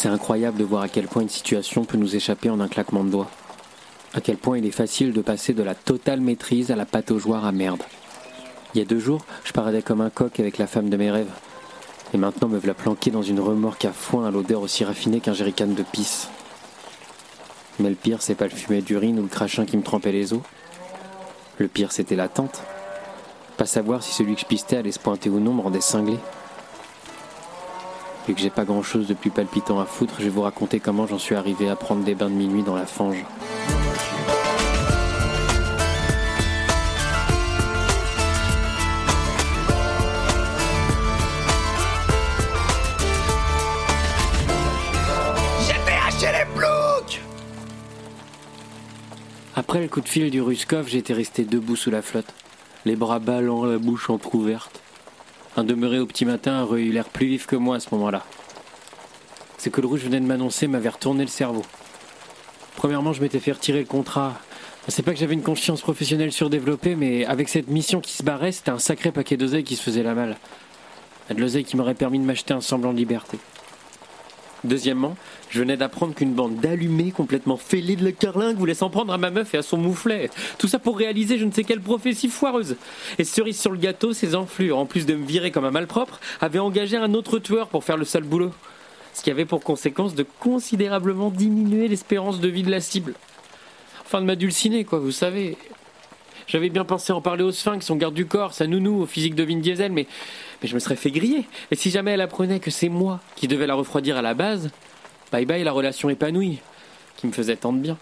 C'est incroyable de voir à quel point une situation peut nous échapper en un claquement de doigts. À quel point il est facile de passer de la totale maîtrise à la pataugeoire à merde. Il y a deux jours, je paradais comme un coq avec la femme de mes rêves. Et maintenant me voilà planqué dans une remorque à foin à l'odeur aussi raffinée qu'un jerrycan de pisse. Mais le pire, c'est pas le fumet d'urine ou le crachin qui me trempait les os. Le pire, c'était l'attente. Pas savoir si celui que je pistais allait se pointer ou non me rendait cinglé. Vu que j'ai pas grand chose de plus palpitant à foutre, je vais vous raconter comment j'en suis arrivé à prendre des bains de minuit dans la fange. Après le coup de fil du Ruskov, j'étais resté debout sous la flotte, les bras ballants, la bouche entr'ouverte. Un demeuré au petit matin aurait eu l'air plus vif que moi à ce moment-là. C'est que le rouge venait de m'annoncer m'avait retourné le cerveau. Premièrement, je m'étais fait retirer le contrat. C'est pas que j'avais une conscience professionnelle surdéveloppée, mais avec cette mission qui se barrait, c'était un sacré paquet d'oseille qui se faisait la malle. De l'oseille qui m'aurait permis de m'acheter un semblant de liberté. Deuxièmement, je venais d'apprendre qu'une bande d'allumés complètement fêlés de la carlingue voulait s'en prendre à ma meuf et à son mouflet. Tout ça pour réaliser je ne sais quelle prophétie foireuse. Et cerise sur le gâteau, ces enflures, en plus de me virer comme un malpropre, avaient engagé un autre tueur pour faire le sale boulot. Ce qui avait pour conséquence de considérablement diminuer l'espérance de vie de la cible. Enfin de m'adulciner, quoi, vous savez. J'avais bien pensé en parler au Sphinx, son garde du corps, sa nounou, au physique de Vin Diesel, mais, je me serais fait griller. Et si jamais elle apprenait que c'est moi qui devais la refroidir à la base, bye bye la relation épanouie, qui me faisait tant de bien.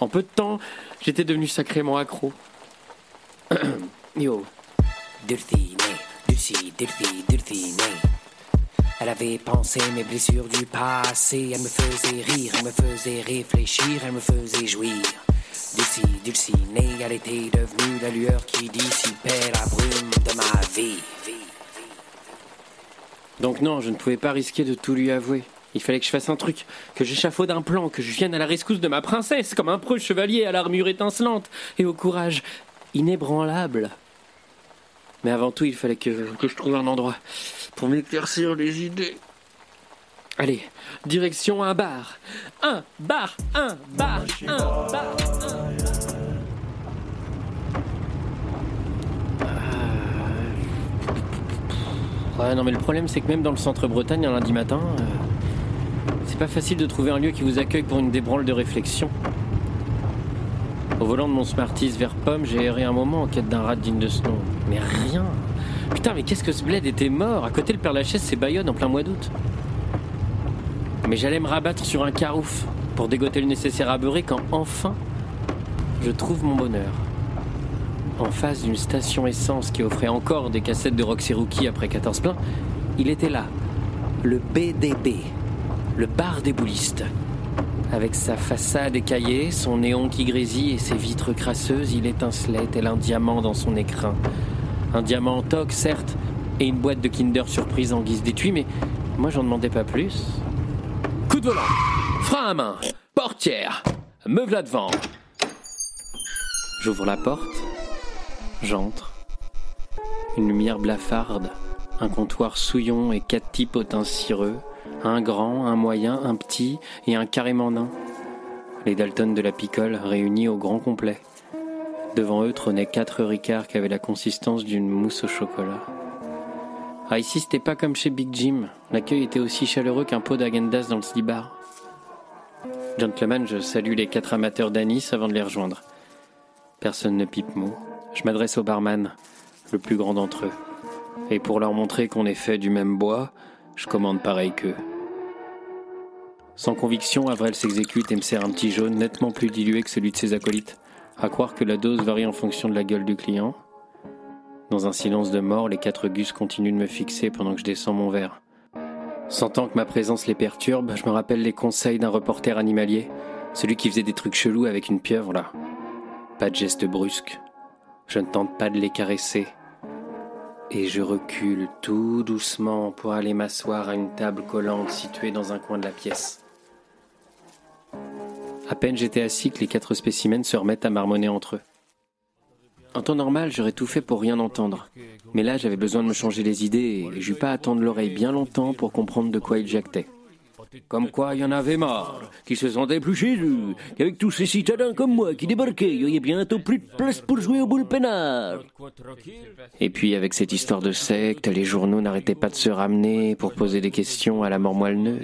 En peu de temps, j'étais devenu sacrément accro. Yo. Elle avait pensé mes blessures du passé. Elle me faisait rire, elle me faisait réfléchir, elle me faisait jouir. Dulcinée, elle était devenue la lueur qui dissipait la brume de ma vie. Donc non, je ne pouvais pas risquer de tout lui avouer. Il fallait que je fasse un truc, que j'échafaude un plan, que je vienne à la rescousse de ma princesse, comme un preux chevalier à l'armure étincelante et au courage inébranlable. Mais avant tout, il fallait que, que je trouve un endroit pour m'éclaircir les idées. Allez, direction un bar. Un bar, un bar, un bar, un. Euh. Ouais, non, mais le problème, c'est que même dans le centre Bretagne, un lundi matin, euh, c'est pas facile de trouver un lieu qui vous accueille pour une débranle de réflexion. Au volant de mon Smarties vert pomme, j'ai erré un moment en quête d'un rat digne de ce nom. Mais rien Putain, mais qu'est-ce que ce bled était mort? À côté, le Père Lachaise, c'est Bayonne en plein mois d'août. Mais j'allais me rabattre sur un carouf pour dégoter le nécessaire à beurrer quand enfin je trouve mon bonheur. En face d'une station essence qui offrait encore des cassettes de Roxy Rookie après 14 pleins, il était là, le BDB, le bar des boulistes. Avec sa façade écaillée, son néon qui grésille et ses vitres crasseuses, il étincelait tel un diamant dans son écrin. Un diamant en toque, certes, et une boîte de Kinder surprise en guise d'étui, mais moi j'en demandais pas plus. Frein à main, portière, me v'là devant. J'ouvre la porte, j'entre. Une lumière blafarde, un comptoir souillon et quatre types au teint cireux, un grand, un moyen, un petit et un carrément nain. Les Dalton de la picole réunis au grand complet. Devant eux trônaient quatre ricards qui avaient la consistance d'une mousse au chocolat. Ah, ici, c'était pas comme chez Big Jim. L'accueil était aussi chaleureux qu'un pot d'agendas dans le slibar. Gentleman, je salue les quatre amateurs d'anis avant de les rejoindre. Personne ne pipe mot. Je m'adresse au barman, le plus grand d'entre eux. Et pour leur montrer qu'on est fait du même bois, je commande pareil qu'eux. Sans conviction, Avril s'exécute et me sert un petit jaune nettement plus dilué que celui de ses acolytes. À croire que la dose varie en fonction de la gueule du client. Dans un silence de mort, les quatre gus continuent de me fixer pendant que je descends mon verre. Sentant que ma présence les perturbe, je me rappelle les conseils d'un reporter animalier, celui qui faisait des trucs chelous avec une pieuvre là. Pas de geste brusque. Je ne tente pas de les caresser. Et je recule tout doucement pour aller m'asseoir à une table collante située dans un coin de la pièce. À peine j'étais assis que les quatre spécimens se remettent à marmonner entre eux. En temps normal, j'aurais tout fait pour rien entendre. Mais là, j'avais besoin de me changer les idées et j'eus pas à attendre l'oreille bien longtemps pour comprendre de quoi ils jactaient. Comme quoi il y en avait marre, qui se sentaient plus chez eux, qu'avec tous ces citadins comme moi qui débarquaient, il y aurait bientôt plus de place pour jouer au boule peinard. Et puis avec cette histoire de secte, les journaux n'arrêtaient pas de se ramener pour poser des questions à la mort moelle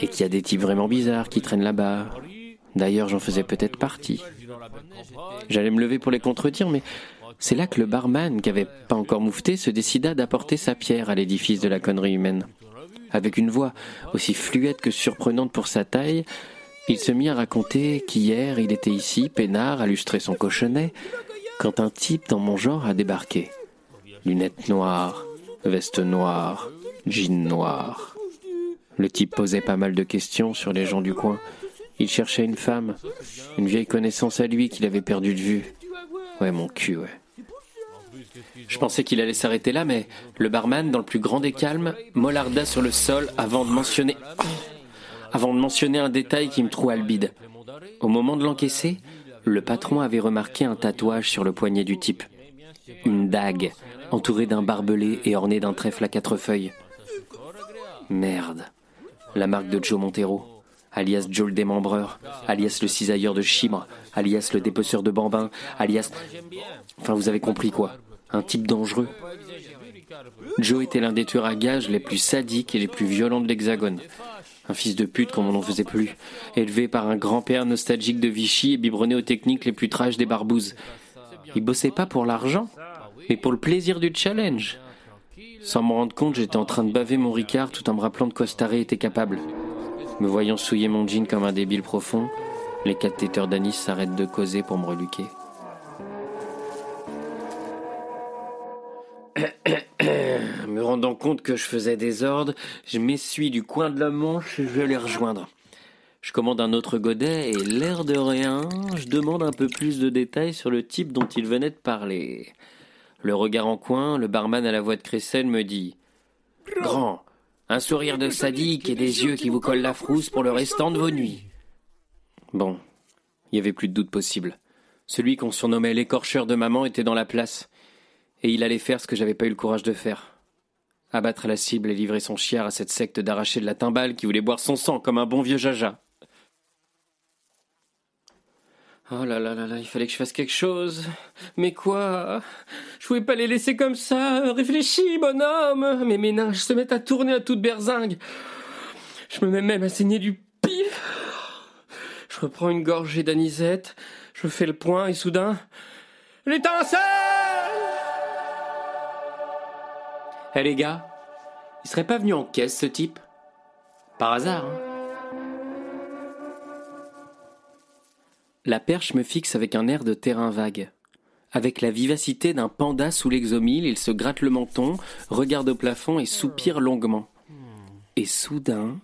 Et qu'il y a des types vraiment bizarres qui traînent là-bas. D'ailleurs, j'en faisais peut-être partie. J'allais me lever pour les contredire, mais c'est là que le barman, qui avait pas encore moufté, se décida d'apporter sa pierre à l'édifice de la connerie humaine. Avec une voix aussi fluette que surprenante pour sa taille, il se mit à raconter qu'hier il était ici, peinard, à lustrer son cochonnet, quand un type dans mon genre a débarqué. Lunettes noires, veste noire, jean noir. Le type posait pas mal de questions sur les gens du coin. Il cherchait une femme, une vieille connaissance à lui qu'il avait perdu de vue. Ouais, mon cul, ouais. Je pensais qu'il allait s'arrêter là, mais le barman, dans le plus grand des calmes, mollarda sur le sol avant de mentionner. Avant de mentionner un détail qui me troua le bide. Au moment de l'encaisser, le patron avait remarqué un tatouage sur le poignet du type. Une dague, entourée d'un barbelé et ornée d'un trèfle à quatre feuilles. Merde. La marque de Joe Montero alias Joe le démembreur, alias le cisailleur de chimre, alias le dépeceur de bambins, alias... Enfin, vous avez compris quoi. Un type dangereux. Joe était l'un des tueurs à gages les plus sadiques et les plus violents de l'Hexagone. Un fils de pute comme on n'en faisait plus. Élevé par un grand-père nostalgique de Vichy et biberonné aux techniques les plus trash des barbouzes. Il bossait pas pour l'argent, mais pour le plaisir du challenge. Sans me rendre compte, j'étais en train de baver mon Ricard tout en me rappelant de quoi Staré était capable. Me voyant souiller mon jean comme un débile profond, les quatre téteurs d'anis s'arrêtent de causer pour me reluquer. me rendant compte que je faisais des ordres, je m'essuie du coin de la manche et je vais les rejoindre. Je commande un autre godet et, l'air de rien, je demande un peu plus de détails sur le type dont il venait de parler. Le regard en coin, le barman à la voix de Cressel me dit Grand, un sourire de sadique et des yeux qui vous collent la frousse pour le restant de vos nuits. Bon, il y avait plus de doute possible. Celui qu'on surnommait l'écorcheur de maman était dans la place, et il allait faire ce que j'avais pas eu le courage de faire. Abattre la cible et livrer son chiard à cette secte d'arracher de la timbale qui voulait boire son sang comme un bon vieux jaja. Oh là là là là, il fallait que je fasse quelque chose. Mais quoi? Je pouvais pas les laisser comme ça. Réfléchis, bonhomme. Mes méninges se mettent à tourner à toute berzingue. Je me mets même à saigner du pif. Je reprends une gorgée d'anisette. Je fais le point et soudain, l'étincelle Eh les gars, il serait pas venu en caisse ce type? Par hasard, hein? La perche me fixe avec un air de terrain vague. Avec la vivacité d'un panda sous l'exomile, il se gratte le menton, regarde au plafond et soupire longuement. Et soudain,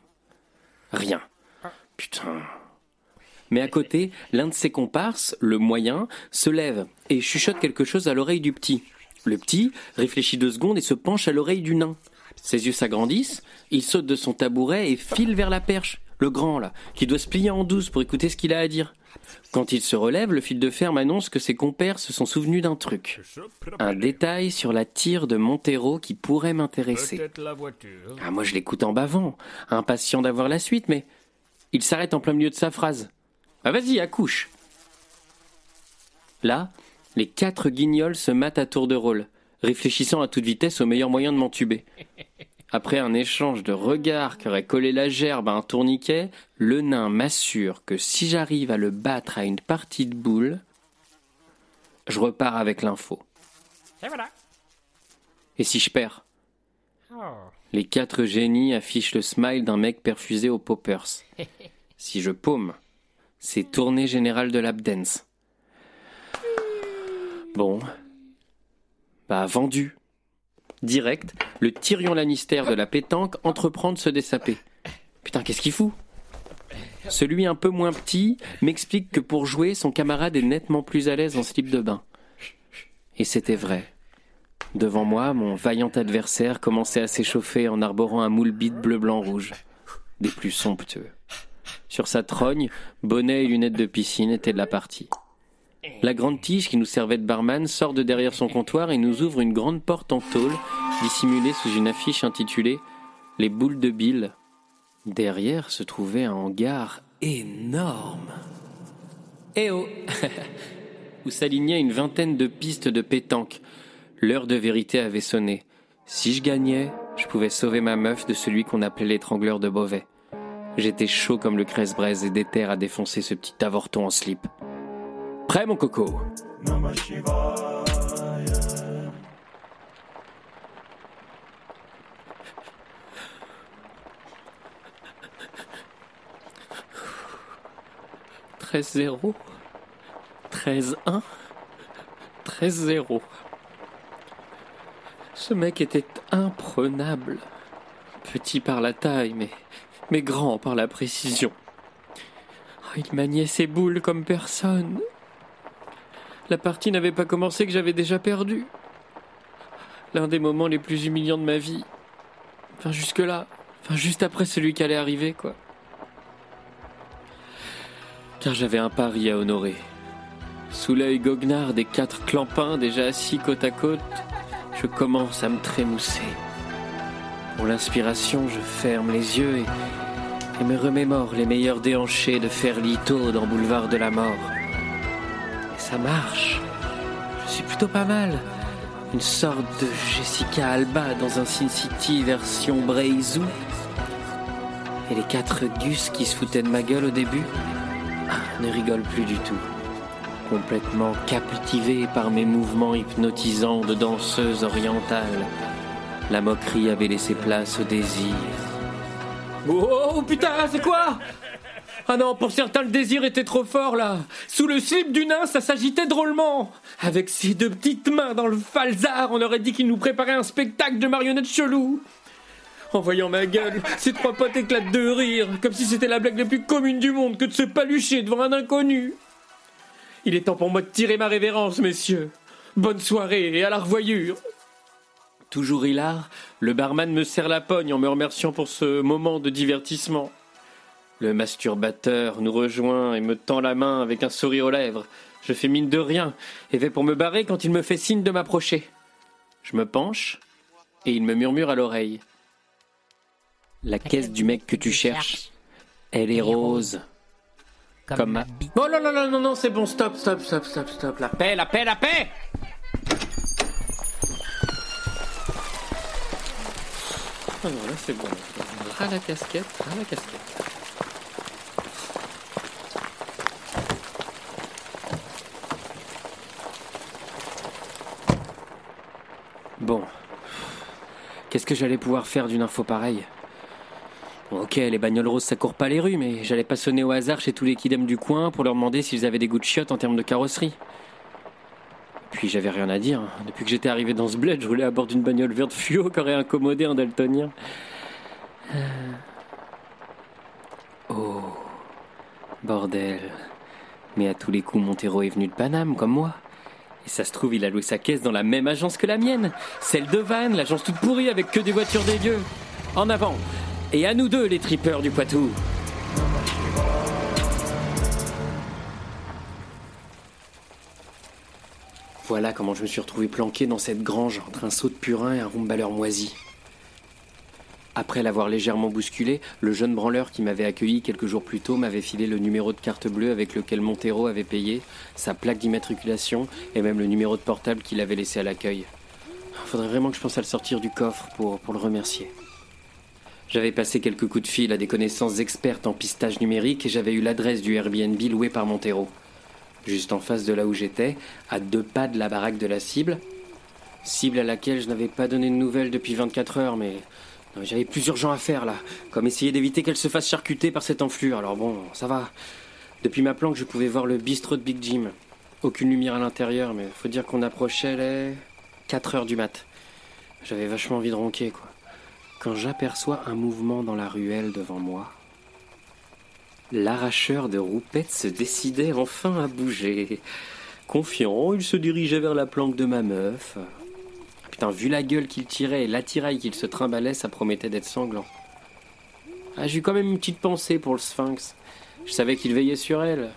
rien. Putain. Mais à côté, l'un de ses comparses, le moyen, se lève et chuchote quelque chose à l'oreille du petit. Le petit réfléchit deux secondes et se penche à l'oreille du nain. Ses yeux s'agrandissent, il saute de son tabouret et file vers la perche, le grand là, qui doit se plier en douce pour écouter ce qu'il a à dire. Quand il se relève, le fil de fer m'annonce que ses compères se sont souvenus d'un truc. Un détail sur la tire de Montero qui pourrait m'intéresser. Ah, moi je l'écoute en bavant, impatient d'avoir la suite, mais il s'arrête en plein milieu de sa phrase. Ah vas-y, accouche. Là, les quatre guignols se matent à tour de rôle, réfléchissant à toute vitesse au meilleur moyen de m'entuber. Après un échange de regards qui aurait collé la gerbe à un tourniquet, le nain m'assure que si j'arrive à le battre à une partie de boules, je repars avec l'info. Et voilà. Et si je perds? Oh. Les quatre génies affichent le smile d'un mec perfusé aux poppers. Si je paume, c'est tournée générale de l'Abdance. Bon. Bah, vendu. Direct, le Tyrion Lannister de la pétanque entreprend de se dessaper. Putain, qu'est-ce qu'il fout? Celui un peu moins petit m'explique que pour jouer, son camarade est nettement plus à l'aise en slip de bain. Et c'était vrai. Devant moi, mon vaillant adversaire commençait à s'échauffer en arborant un moule bite bleu-blanc-rouge. Des plus somptueux. Sur sa trogne, bonnet et lunettes de piscine étaient de la partie. La grande tige qui nous servait de barman sort de derrière son comptoir et nous ouvre une grande porte en tôle dissimulée sous une affiche intitulée Les boules de Bill, Derrière se trouvait un hangar énorme. Eh oh Où s'alignaient une vingtaine de pistes de pétanque. L'heure de vérité avait sonné. Si je gagnais, je pouvais sauver ma meuf de celui qu'on appelait l'étrangleur de Beauvais. J'étais chaud comme le cresse-braise et déter à défoncer ce petit avorton en slip. Prêt, mon coco? Treize zéro, treize un, treize zéro. Ce mec était imprenable. Petit par la taille, mais, grand par la précision. Oh, il maniait ses boules comme personne. La partie n'avait pas commencé que j'avais déjà perdu. L'un des moments les plus humiliants de ma vie. Enfin, jusque-là. Enfin, juste après celui qui allait arriver, quoi. Car j'avais un pari à honorer. Sous l'œil goguenard des quatre clampins déjà assis côte à côte, je commence à me trémousser. Pour l'inspiration, je ferme les yeux et, me remémore les meilleurs déhanchés de Ferlito dans Boulevard de la Mort. Ça marche. Je suis plutôt pas mal. Une sorte de Jessica Alba dans un Sin City version Breizu. Et les quatre gus qui se foutaient de ma gueule au début ah, ne rigolent plus du tout complètement captivé par mes mouvements hypnotisants de danseuse orientale. La moquerie avait laissé place au désir. Oh, oh putain, c'est quoi? Ah non, pour certains le désir était trop fort là. Sous le slip du nain, ça s'agitait drôlement. Avec ses deux petites mains dans le falzar, on aurait dit qu'il nous préparait un spectacle de marionnettes chelou. En voyant ma gueule, ces trois potes éclatent de rire, comme si c'était la blague la plus commune du monde que de se palucher devant un inconnu. Il est temps pour moi de tirer ma révérence, messieurs. Bonne soirée et à la revoyure. Toujours hilar, le barman me serre la pogne en me remerciant pour ce moment de divertissement. Le masturbateur nous rejoint et me tend la main avec un sourire aux lèvres. Je fais mine de rien et vais pour me barrer quand il me fait signe de m'approcher. Je me penche et il me murmure à l'oreille. La caisse du mec que tu cherches, elle est rose. Comme ma... Oh non, non, non, non, non, c'est bon, stop, stop, stop, stop, stop. La paix, la paix, la paix Ah non, là c'est bon. Ras la casquette, ras la casquette. Bon. Qu'est-ce que j'allais pouvoir faire d'une info pareille Bon, Ok, les bagnoles roses ça court pas les rues, mais j'allais pas sonner au hasard chez tous les kidams du coin pour leur demander s'ils avaient des goûts de chiottes en termes de carrosserie. Puis j'avais rien à dire. Depuis que j'étais arrivé dans ce bled, je roulais à bord d'une bagnole verte fluo qui aurait incommodé un daltonien. Euh. Oh, bordel. Mais à tous les coups, Montero est venu de Paname, comme moi. Et ça se trouve, il a loué sa caisse dans la même agence que la mienne. Celle de Vannes, l'agence toute pourrie avec que des voitures des dieux. En avant Et à nous deux, les tripeurs du Poitou Voilà comment je me suis retrouvé planqué dans cette grange entre un saut de purin et un rumbaleur moisi. Après l'avoir légèrement bousculé, le jeune branleur qui m'avait accueilli quelques jours plus tôt m'avait filé le numéro de carte bleue avec lequel Montero avait payé, sa plaque d'immatriculation et même le numéro de portable qu'il avait laissé à l'accueil. Faudrait vraiment que je pense à le sortir du coffre pour, pour le remercier. J'avais passé quelques coups de fil à des connaissances expertes en pistage numérique et j'avais eu l'adresse du Airbnb loué par Montero. Juste en face de là où j'étais, à deux pas de la baraque de la cible. Cible à laquelle je n'avais pas donné de nouvelles depuis 24 heures, mais j'avais plus urgent à faire là, comme essayer d'éviter qu'elle se fasse charcuter par cette enflure. Alors bon, ça va. Depuis ma planque, je pouvais voir le bistrot de Big Jim. Aucune lumière à l'intérieur, mais faut dire qu'on approchait les 4 heures du mat. J'avais vachement envie de ronquer, quoi. Quand j'aperçois un mouvement dans la ruelle devant moi, l'arracheur de roupettes se décidait enfin à bouger. Confiant, il se dirigeait vers la planque de ma meuf. Vu la gueule qu'il tirait et l'attirail qu'il se trimbalait, ça promettait d'être sanglant. Ah, j'ai eu quand même une petite pensée pour le sphinx. Je savais qu'il veillait sur elle.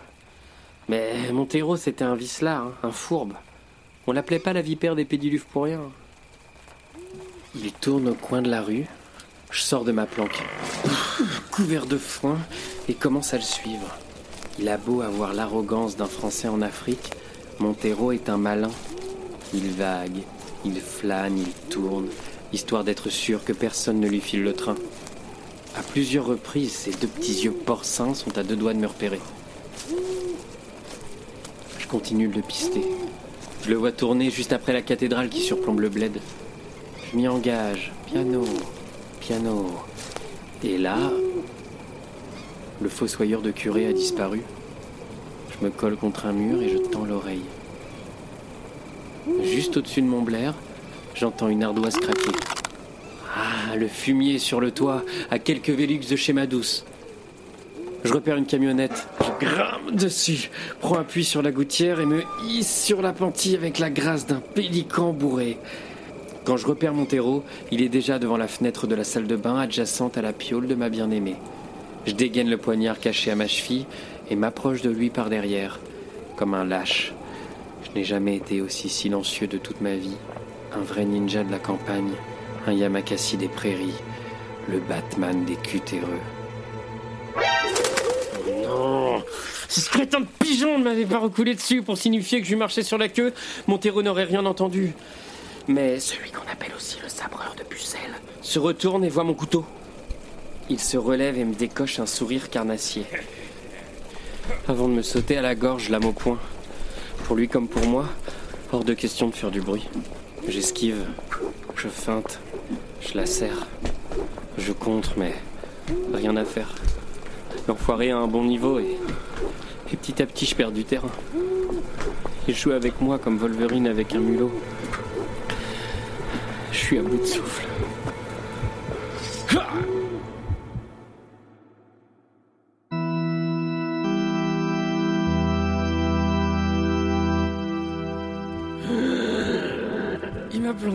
Mais Montero, c'était un vicelard, hein, un fourbe. On l'appelait pas la vipère des pédiluves pour rien. Il tourne au coin de la rue, Je sors de ma planque, couvert de foin, et commence à le suivre. Il a beau avoir l'arrogance d'un Français en Afrique, Montero est un malin. Il vague, il flâne, il tourne, histoire d'être sûr que personne ne lui file le train. À plusieurs reprises, ses deux petits yeux porcins sont à deux doigts de me repérer. Je continue de le pister. Je le vois tourner juste après la cathédrale qui surplombe le bled. Je m'y engage, piano, piano. Et là, le fossoyeur de curé a disparu. Je me colle contre un mur et je tends l'oreille. Juste au-dessus de mon blaire, j'entends une ardoise craquer. Ah, le fumier sur le toit, à quelques Vélux de chez douce. Je repère une camionnette, je grimpe dessus, prends appui sur la gouttière et me hisse sur la avec la grâce d'un pélican bourré. Quand je repère Montero, il est déjà devant la fenêtre de la salle de bain adjacente à la piole de ma bien-aimée. Je dégaine le poignard caché à ma cheville et m'approche de lui par derrière, comme un lâche. Je n'ai jamais été aussi silencieux de toute ma vie. Un vrai ninja de la campagne, un Yamakasi des prairies, le Batman des cutéreux. Non ce crétin de pigeon ne m'avait pas recoulé dessus pour signifier que je marchais sur la queue, Montero n'aurait rien entendu. Mais celui qu'on appelle aussi le sabreur de pucelles se retourne et voit mon couteau. Il se relève et me décoche un sourire carnassier. Avant de me sauter à la gorge, lame au poing. Pour lui comme pour moi, hors de question de faire du bruit. J'esquive, je feinte, je la serre, je contre, mais rien à faire. L'enfoiré a un bon niveau et, et petit à petit je perds du terrain. Il joue avec moi comme Wolverine avec un mulot. Je suis à bout de souffle.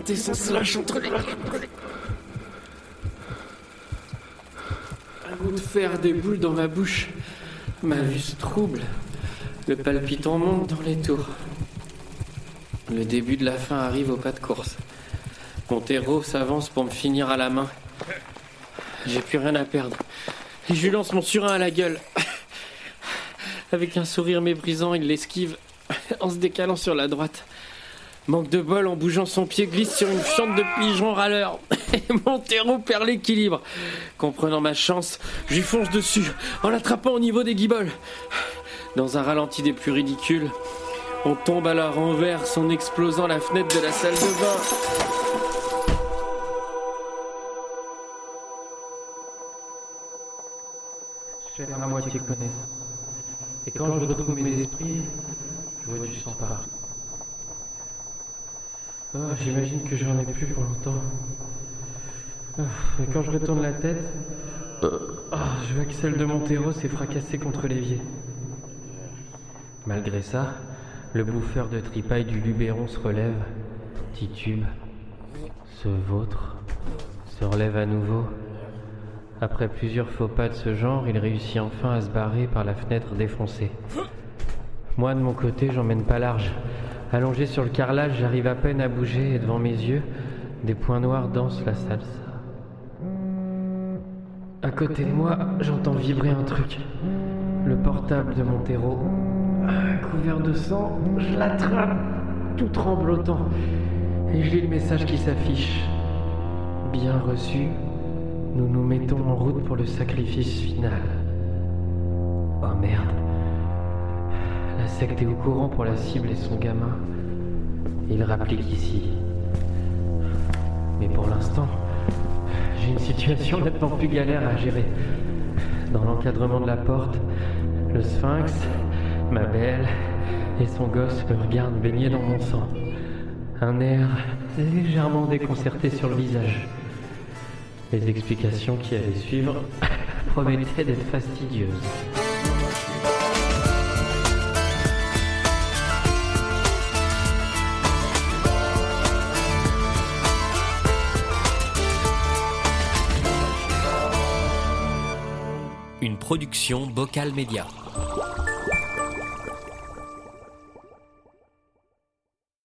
M'a planté son goût de fer déboule dans ma bouche. Ma vue se trouble. Le palpitant monte dans les tours. Le début de la fin arrive au pas de course. Montero s'avance pour me finir à la main. J'ai plus rien à perdre. Et je lui lance mon surin à la gueule. Avec un sourire méprisant, il l'esquive en se décalant sur la droite. Manque de bol, en bougeant son pied, glisse sur une fiente de pigeon râleur. Et Montero perd l'équilibre. Comprenant ma chance, je lui fonce dessus, en l'attrapant au niveau des guiboles. Dans un ralenti des plus ridicules, on tombe à la renverse en explosant la fenêtre de la salle de bain. Je fais la moitié connaître. Et quand je retrouve mes esprits, je vois du sang partout. Ah, J'imagine que j'en ai plus pour longtemps. Ah, Et quand je retourne la tête, ah, je vois que celle de Montero s'est fracassée contre l'évier. Malgré ça, le bouffeur de tripaille du Luberon se relève, titube, se vautre, se relève à nouveau. Après plusieurs faux pas de ce genre, il réussit enfin à se barrer par la fenêtre défoncée. Moi, de mon côté, j'emmène pas large. Allongé sur le carrelage, j'arrive à peine à bouger et devant mes yeux, des points noirs dansent la salsa. À côté de moi, j'entends vibrer un truc. Le portable de Montero. Ah, Couvert de sang, je l'attrape, tout tremblotant. Et je lis le message qui s'affiche. Bien reçu, nous nous mettons en route pour le sacrifice final. Oh merde. Secte est au courant pour la cible et son gamin. Il rapplique ici. Mais pour l'instant, j'ai une situation nettement plus galère à gérer. Dans l'encadrement de la porte, le sphinx, ma belle et son gosse me regardent baigner dans mon sang. Un air légèrement déconcerté sur le visage. Les explications qui allaient suivre promettaient d'être fastidieuses. Production Bocal Média.